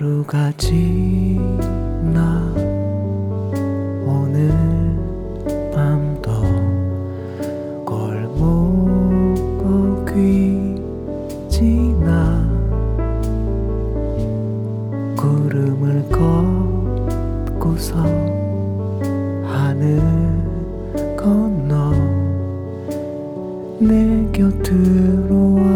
하루가 지나 오늘 밤도 골목귀 지나 구름을 걷고서 하늘 건너 내 곁으로 와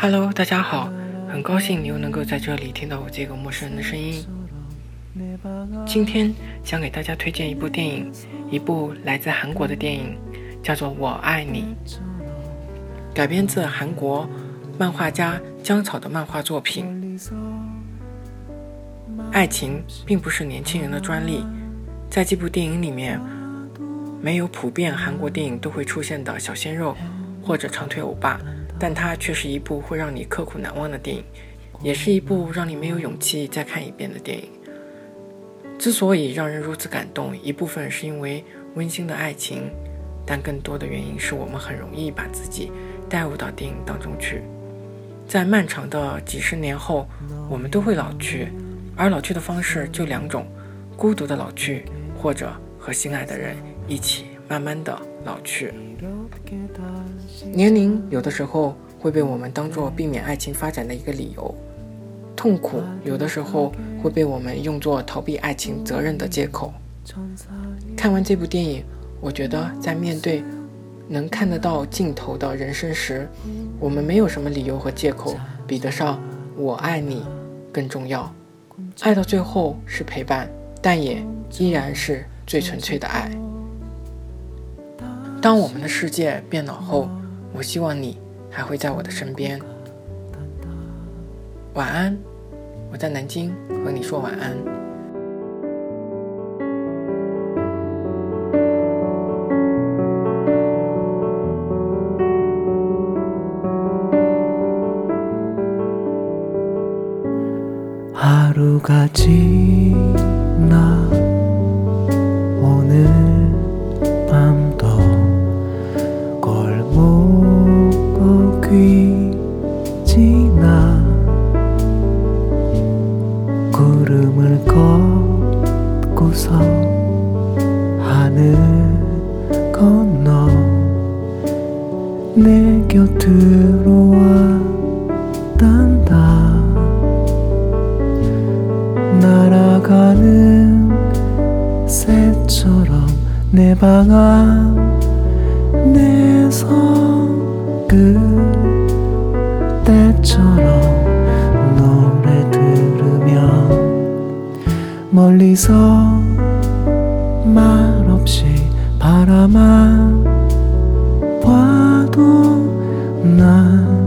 Hello，大家好，很高兴你又能够在这里听到我这个陌生人的声音。今天想给大家推荐一部电影，一部来自韩国的电影，叫做《我爱你》，改编自韩国漫画家江草的漫画作品。爱情并不是年轻人的专利，在这部电影里面，没有普遍韩国电影都会出现的小鲜肉或者长腿欧巴。但它却是一部会让你刻苦难忘的电影，也是一部让你没有勇气再看一遍的电影。之所以让人如此感动，一部分是因为温馨的爱情，但更多的原因是我们很容易把自己带入到电影当中去。在漫长的几十年后，我们都会老去，而老去的方式就两种：孤独的老去，或者和心爱的人一起。慢慢的老去，年龄有的时候会被我们当做避免爱情发展的一个理由，痛苦有的时候会被我们用作逃避爱情责任的借口。看完这部电影，我觉得在面对能看得到尽头的人生时，我们没有什么理由和借口比得上“我爱你”更重要。爱到最后是陪伴，但也依然是最纯粹的爱。当我们的世界变老后，我希望你还会在我的身边。晚安，我在南京和你说晚安。하루가지나 구름을 걷고서 하늘 날아가는 건너 내내 곁으로 왔단다 새처럼 방안에서 그때처럼 멀리서 말없이 바라만 봐도 난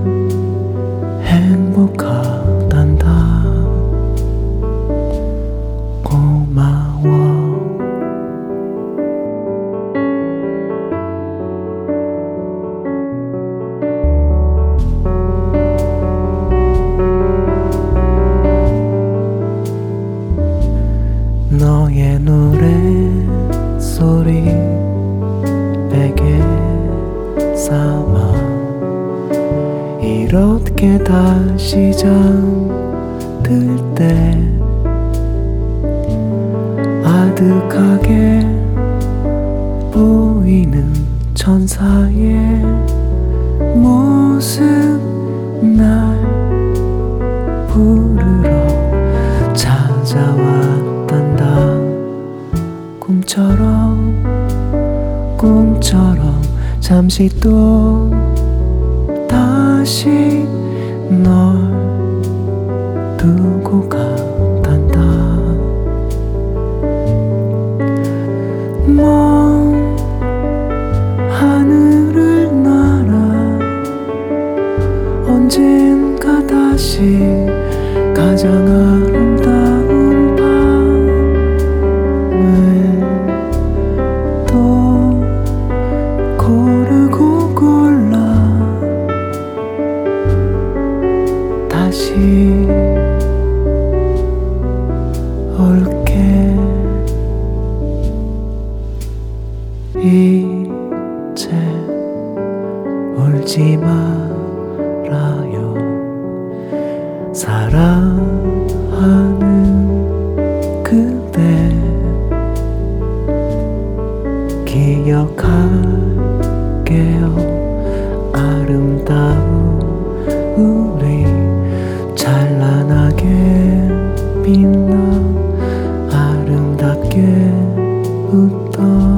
삼아 이렇게 다시 잠들 때 아득하게 보이는 천사의 모습 날 부르러 찾아왔단다 꿈처럼 꿈처럼 잠시 또 다시 널 두고 간단다 먼 하늘을 날아 언젠가 다시 가장 아름다운 사랑하는 그대 기억할게요 아름다운 우리 찬란하게 빛나 아름답게 웃던